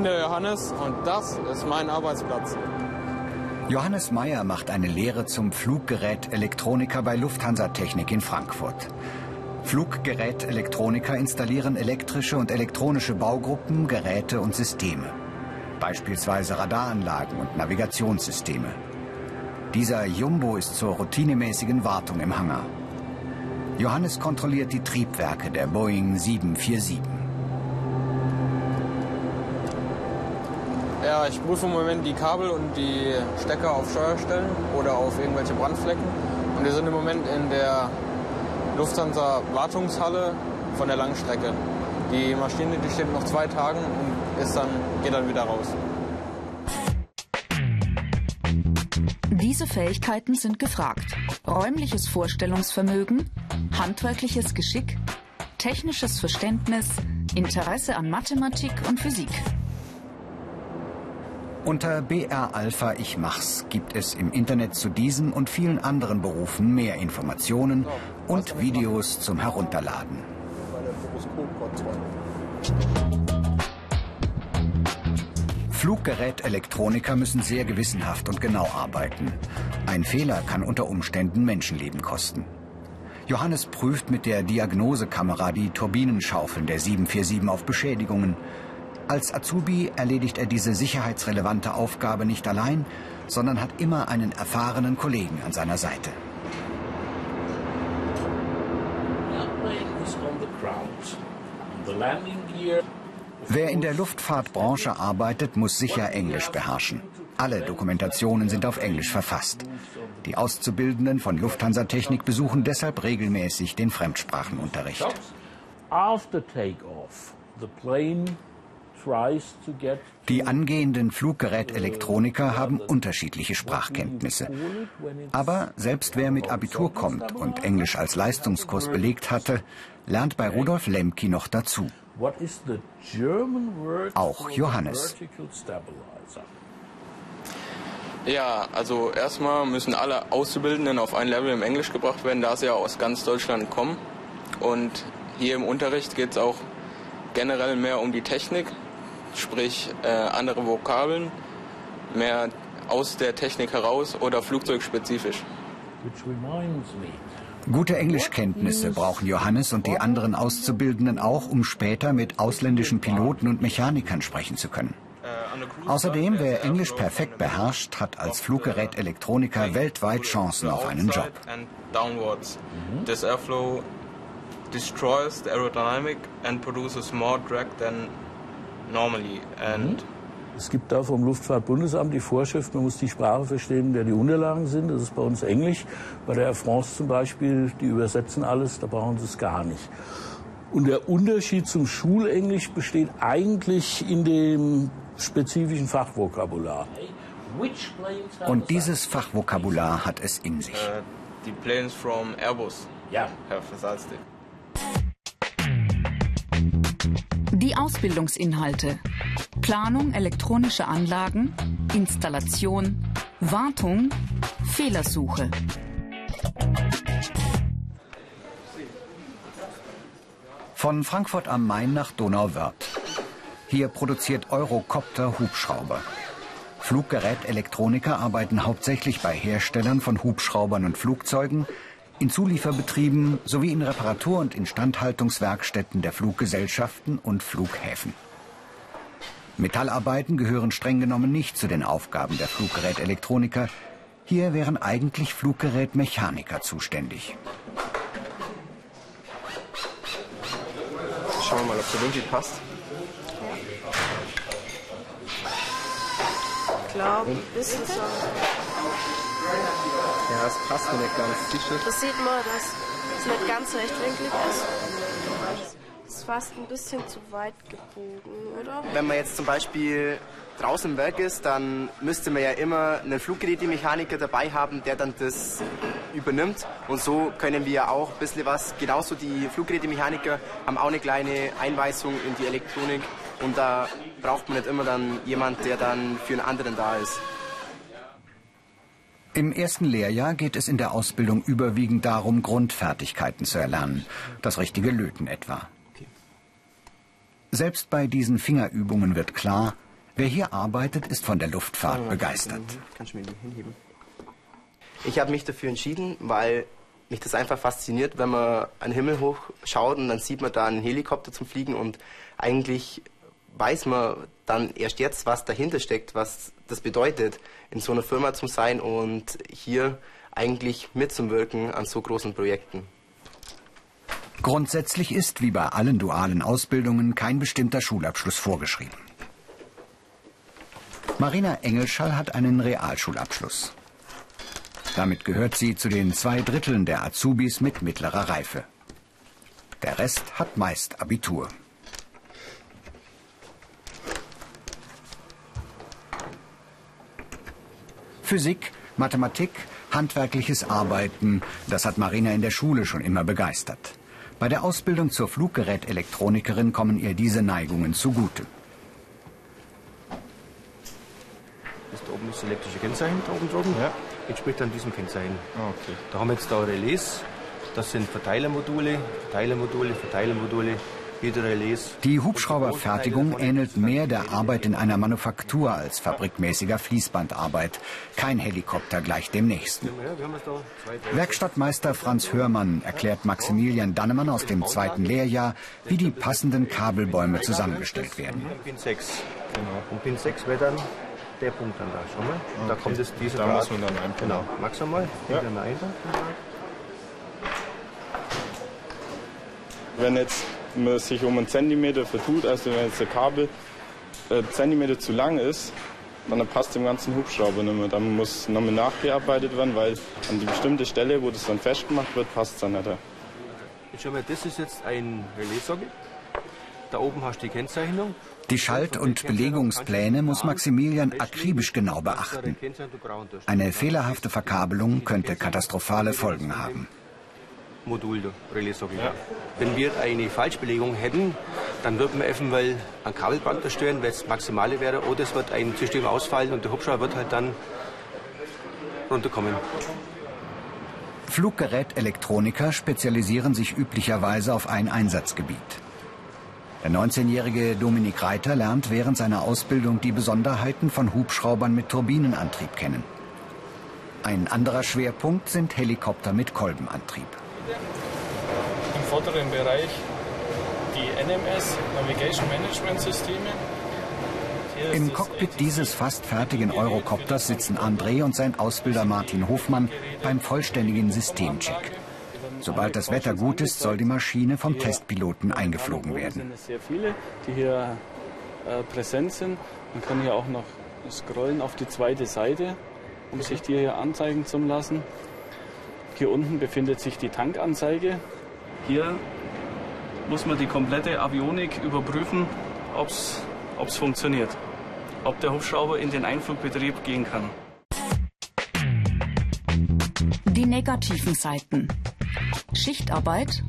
Bin der Johannes und das ist mein Arbeitsplatz. Johannes Meyer macht eine Lehre zum Fluggerät-Elektroniker bei Lufthansa Technik in Frankfurt. Fluggerät-Elektroniker installieren elektrische und elektronische Baugruppen, Geräte und Systeme. Beispielsweise Radaranlagen und Navigationssysteme. Dieser Jumbo ist zur routinemäßigen Wartung im Hangar. Johannes kontrolliert die Triebwerke der Boeing 747. Ja, ich prüfe im Moment die Kabel und die Stecker auf Steuerstellen oder auf irgendwelche Brandflecken. Und wir sind im Moment in der Lufthansa Wartungshalle von der Langstrecke. Die Maschine, die steht noch zwei Tagen und ist dann, geht dann wieder raus. Diese Fähigkeiten sind gefragt. Räumliches Vorstellungsvermögen, handwerkliches Geschick, technisches Verständnis, Interesse an Mathematik und Physik. Unter BR Alpha Ich Mach's gibt es im Internet zu diesem und vielen anderen Berufen mehr Informationen und Videos zum Herunterladen. Fluggerätelektroniker müssen sehr gewissenhaft und genau arbeiten. Ein Fehler kann unter Umständen Menschenleben kosten. Johannes prüft mit der Diagnosekamera die Turbinenschaufeln der 747 auf Beschädigungen. Als Azubi erledigt er diese sicherheitsrelevante Aufgabe nicht allein, sondern hat immer einen erfahrenen Kollegen an seiner Seite. Wer in der Luftfahrtbranche arbeitet, muss sicher Englisch beherrschen. Alle Dokumentationen sind auf Englisch verfasst. Die Auszubildenden von Lufthansa Technik besuchen deshalb regelmäßig den Fremdsprachenunterricht. Die angehenden Fluggerätelektroniker haben unterschiedliche Sprachkenntnisse. Aber selbst wer mit Abitur kommt und Englisch als Leistungskurs belegt hatte, lernt bei Rudolf Lemke noch dazu. Auch Johannes. Ja, also erstmal müssen alle Auszubildenden auf ein Level im Englisch gebracht werden, da sie ja aus ganz Deutschland kommen. Und hier im Unterricht geht es auch generell mehr um die Technik, sprich äh, andere Vokabeln, mehr aus der Technik heraus oder flugzeugspezifisch. Gute Englischkenntnisse brauchen Johannes und die anderen Auszubildenden auch, um später mit ausländischen Piloten und Mechanikern sprechen zu können. Außerdem, wer Englisch perfekt beherrscht, hat als Fluggerätelektroniker weltweit Chancen auf einen Job. This normally. And es gibt da vom Luftfahrtbundesamt die Vorschrift, man muss die Sprache verstehen, der die Unterlagen sind. Das ist bei uns Englisch. Bei der Air France zum Beispiel, die übersetzen alles, da brauchen sie es gar nicht. Und der Unterschied zum Schulenglisch besteht eigentlich in dem spezifischen Fachvokabular. Und dieses Fachvokabular hat es in sich. uh, the planes from Airbus Ja. have SASTIC. Die Ausbildungsinhalte. Planung elektronischer Anlagen, Installation, Wartung, Fehlersuche. Von Frankfurt am Main nach Donauwörth. Hier produziert Eurocopter Hubschrauber. Fluggerätelektroniker arbeiten hauptsächlich bei Herstellern von Hubschraubern und Flugzeugen, in Zulieferbetrieben sowie in Reparatur- und Instandhaltungswerkstätten der Fluggesellschaften und Flughäfen. Metallarbeiten gehören streng genommen nicht zu den Aufgaben der Fluggerätelektroniker. Hier wären eigentlich Fluggerätmechaniker zuständig. Schauen wir mal, ob der Winkel passt. Glaube, ein bisschen so. Ja, es passt der kleinen T-Shirt. Das sieht man, dass es nicht ganz rechtwinklig ist. Es ist fast ein bisschen zu weit gebogen, oder? Wenn man jetzt zum Beispiel draußen im Werk ist, dann müsste man ja immer einen Fluggerätemechaniker dabei haben, der dann das übernimmt. Und so können wir ja auch ein bisschen was, genauso die Fluggerätemechaniker haben auch eine kleine Einweisung in die Elektronik. Und da braucht man nicht immer dann jemand, der dann für einen anderen da ist. Im ersten Lehrjahr geht es in der Ausbildung überwiegend darum, Grundfertigkeiten zu erlernen. Das richtige Löten etwa. Selbst bei diesen Fingerübungen wird klar, wer hier arbeitet, ist von der Luftfahrt begeistert. Ich habe mich dafür entschieden, weil mich das einfach fasziniert, wenn man an den Himmel hochschaut und dann sieht man da einen Helikopter zum Fliegen und eigentlich weiß man dann erst jetzt, was dahinter steckt, was das bedeutet, in so einer Firma zu sein und hier eigentlich mitzuwirken an so großen Projekten. Grundsätzlich ist, wie bei allen dualen Ausbildungen, kein bestimmter Schulabschluss vorgeschrieben. Marina Engelschall hat einen Realschulabschluss. Damit gehört sie zu den zwei Dritteln der Azubis mit mittlerer Reife. Der Rest hat meist Abitur. Physik, Mathematik, handwerkliches Arbeiten, das hat Marina in der Schule schon immer begeistert. Bei der Ausbildung zur Fluggerätelekronikerin kommen ihr diese Neigungen zugute. Das da oben ist das elektrische Kennzeichen da oben drüben. Ja. Entspricht dann diesem Kennzeichen. Ah, okay. Da haben wir jetzt da Relais. Das sind Verteilermodule, Verteilermodule, Verteilermodule. Die Hubschrauberfertigung ähnelt mehr der Arbeit in einer Manufaktur als fabrikmäßiger Fließbandarbeit. Kein Helikopter gleich dem nächsten. Werkstattmeister Franz Hörmann erklärt Maximilian Dannemann aus dem zweiten Lehrjahr, wie die passenden Kabelbäume zusammengestellt werden. Pin 6. Genau. Und Pin 6 wäre dann der Punkt dann da. Schau mal. Und da kommt es diese Da muss man dann einfach. Genau. Magst du mal? Ja. Wenn jetzt man sich um einen Zentimeter vertut, also wenn jetzt der Kabel äh, Zentimeter zu lang ist, dann passt dem ganzen Hubschrauber nicht mehr. Dann muss nochmal nachgearbeitet werden, weil an die bestimmte Stelle, wo das dann festgemacht wird, passt es dann nicht. Jetzt schau mal, das ist jetzt ein Relaissockel. Da oben hast du die Kennzeichnung. Die Schalt- und Belegungspläne muss Maximilian akribisch genau beachten. Eine fehlerhafte Verkabelung könnte katastrophale Folgen haben. Modul Relaissockel. Ja. Wenn wir eine Falschbelegung hätten, dann würden wir eventuell ein Kabelband zerstören, weil es maximale wäre, oder es wird ein System ausfallen und der Hubschrauber wird halt dann runterkommen. Fluggerätelektroniker spezialisieren sich üblicherweise auf ein Einsatzgebiet. Der 19-jährige Dominik Reiter lernt während seiner Ausbildung die Besonderheiten von Hubschraubern mit Turbinenantrieb kennen. Ein anderer Schwerpunkt sind Helikopter mit Kolbenantrieb. Im vorderen Bereich die NMS, Navigation Management Systeme. Im Cockpit dieses fast fertigen Eurocopters sitzen André und sein Ausbilder Martin Hofmann beim vollständigen Systemcheck. Sobald das Wetter gut ist, soll die Maschine vom Testpiloten eingeflogen werden. sind sehr viele, die hier äh, präsent sind. Man kann hier auch noch scrollen auf die zweite Seite, um sich die hier anzeigen zu lassen. Hier unten befindet sich die Tankanzeige. Hier muss man die komplette Avionik überprüfen, ob es funktioniert. Ob der Hubschrauber in den Einflugbetrieb gehen kann. Die negativen Seiten. Schichtarbeit,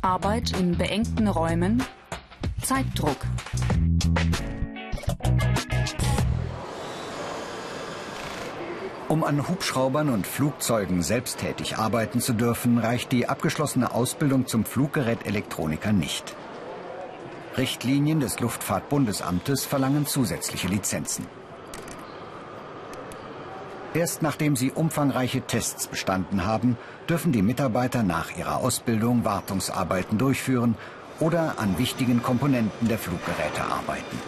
Arbeit in beengten Räumen, Zeitdruck. Um an Hubschraubern und Flugzeugen selbsttätig arbeiten zu dürfen, reicht die abgeschlossene Ausbildung zum Fluggerätelektroniker nicht. Richtlinien des Luftfahrtbundesamtes verlangen zusätzliche Lizenzen. Erst nachdem sie umfangreiche Tests bestanden haben, dürfen die Mitarbeiter nach ihrer Ausbildung Wartungsarbeiten durchführen oder an wichtigen Komponenten der Fluggeräte arbeiten.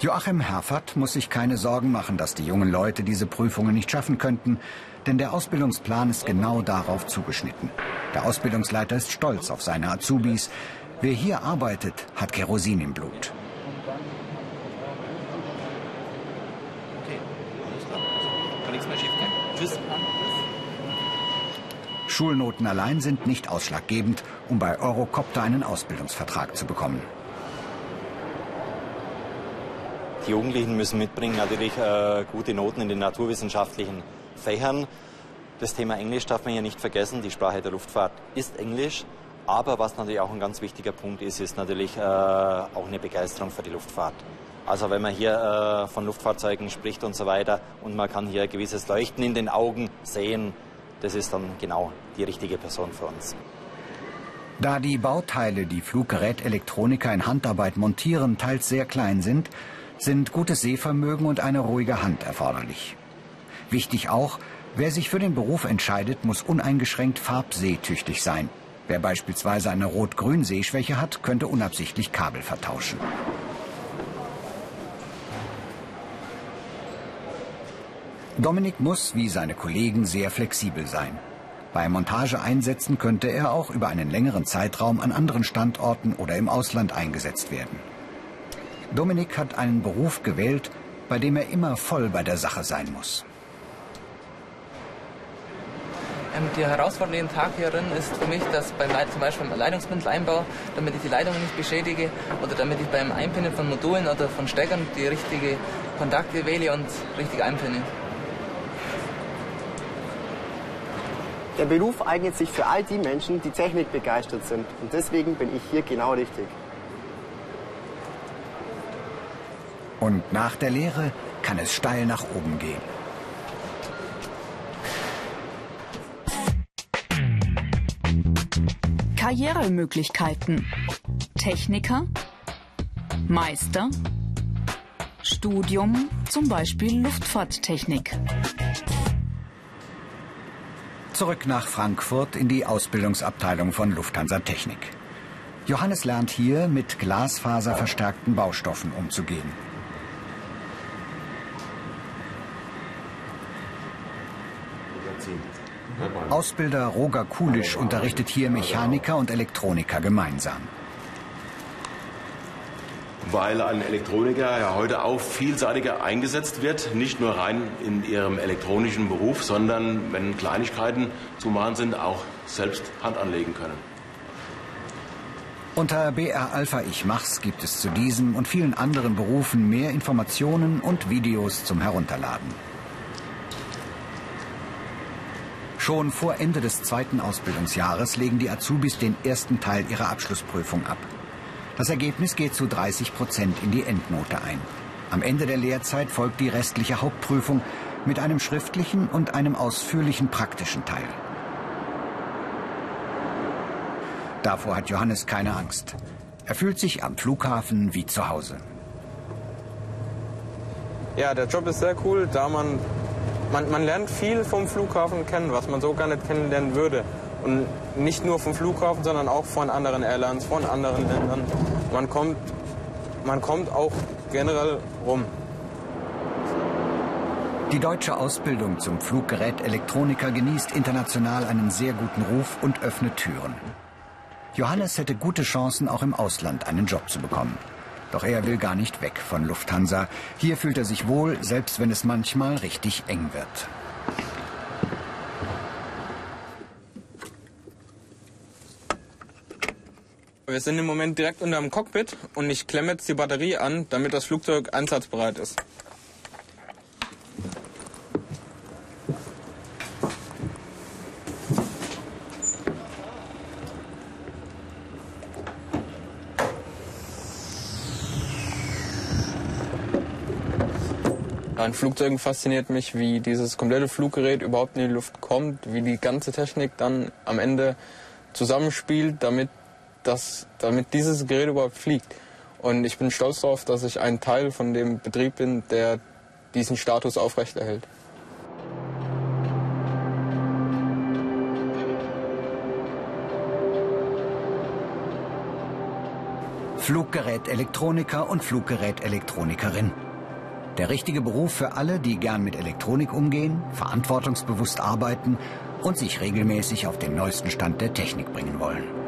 Joachim Herfert muss sich keine Sorgen machen, dass die jungen Leute diese Prüfungen nicht schaffen könnten, denn der Ausbildungsplan ist genau darauf zugeschnitten. Der Ausbildungsleiter ist stolz auf seine Azubis. Wer hier arbeitet, hat Kerosin im Blut. Schulnoten allein sind nicht ausschlaggebend, um bei Eurocopter einen Ausbildungsvertrag zu bekommen. Die Jugendlichen müssen mitbringen natürlich äh, gute Noten in den naturwissenschaftlichen Fächern. Das Thema Englisch darf man hier nicht vergessen. Die Sprache der Luftfahrt ist Englisch. Aber was natürlich auch ein ganz wichtiger Punkt ist, ist natürlich äh, auch eine Begeisterung für die Luftfahrt. Also wenn man hier äh, von Luftfahrzeugen spricht und so weiter und man kann hier ein gewisses Leuchten in den Augen sehen, das ist dann genau die richtige Person für uns. Da die Bauteile, die Fluggerätelektroniker in Handarbeit montieren, teils sehr klein sind, sind gutes Sehvermögen und eine ruhige Hand erforderlich. Wichtig auch, wer sich für den Beruf entscheidet, muss uneingeschränkt farbsehtüchtig sein. Wer beispielsweise eine Rot-Grün-Sehschwäche hat, könnte unabsichtlich Kabel vertauschen. Dominik muss, wie seine Kollegen, sehr flexibel sein. Bei Montageeinsätzen könnte er auch über einen längeren Zeitraum an anderen Standorten oder im Ausland eingesetzt werden. Dominik hat einen Beruf gewählt, bei dem er immer voll bei der Sache sein muss. Ähm, die Herausforderung jeden Tag hierin ist für mich, dass beim, zum Beispiel beim Leitungsmitteleinbau, damit ich die Leitungen nicht beschädige oder damit ich beim Einpinnen von Modulen oder von Steckern die richtige Kontakte wähle und richtig einpinne. Der Beruf eignet sich für all die Menschen, die Technik begeistert sind. Und deswegen bin ich hier genau richtig. Und nach der Lehre kann es steil nach oben gehen. Karrieremöglichkeiten. Techniker, Meister, Studium, zum Beispiel Luftfahrttechnik. Zurück nach Frankfurt in die Ausbildungsabteilung von Lufthansa Technik. Johannes lernt hier mit glasfaserverstärkten Baustoffen umzugehen. Ausbilder Roger Kulisch unterrichtet hier Mechaniker und Elektroniker gemeinsam weil ein Elektroniker ja heute auch vielseitiger eingesetzt wird, nicht nur rein in ihrem elektronischen Beruf, sondern wenn Kleinigkeiten zu machen sind, auch selbst Hand anlegen können. Unter BR Alpha Ich Mach's gibt es zu diesem und vielen anderen Berufen mehr Informationen und Videos zum Herunterladen. Schon vor Ende des zweiten Ausbildungsjahres legen die Azubis den ersten Teil ihrer Abschlussprüfung ab. Das Ergebnis geht zu 30 Prozent in die Endnote ein. Am Ende der Lehrzeit folgt die restliche Hauptprüfung mit einem schriftlichen und einem ausführlichen praktischen Teil. Davor hat Johannes keine Angst. Er fühlt sich am Flughafen wie zu Hause. Ja, der Job ist sehr cool, da man, man, man lernt viel vom Flughafen kennen, was man so gar nicht kennenlernen würde. Und nicht nur vom Flughafen, sondern auch von anderen Airlines, von anderen Ländern. Man kommt, man kommt auch generell rum. Die deutsche Ausbildung zum Fluggerät-Elektroniker genießt international einen sehr guten Ruf und öffnet Türen. Johannes hätte gute Chancen, auch im Ausland einen Job zu bekommen. Doch er will gar nicht weg von Lufthansa. Hier fühlt er sich wohl, selbst wenn es manchmal richtig eng wird. Wir sind im Moment direkt unter dem Cockpit und ich klemme jetzt die Batterie an, damit das Flugzeug einsatzbereit ist. An Flugzeugen fasziniert mich, wie dieses komplette Fluggerät überhaupt in die Luft kommt, wie die ganze Technik dann am Ende zusammenspielt, damit dass, damit dieses Gerät überhaupt fliegt. Und ich bin stolz darauf, dass ich ein Teil von dem Betrieb bin, der diesen Status aufrechterhält. Fluggerät-Elektroniker und Fluggerät-Elektronikerin. Der richtige Beruf für alle, die gern mit Elektronik umgehen, verantwortungsbewusst arbeiten und sich regelmäßig auf den neuesten Stand der Technik bringen wollen.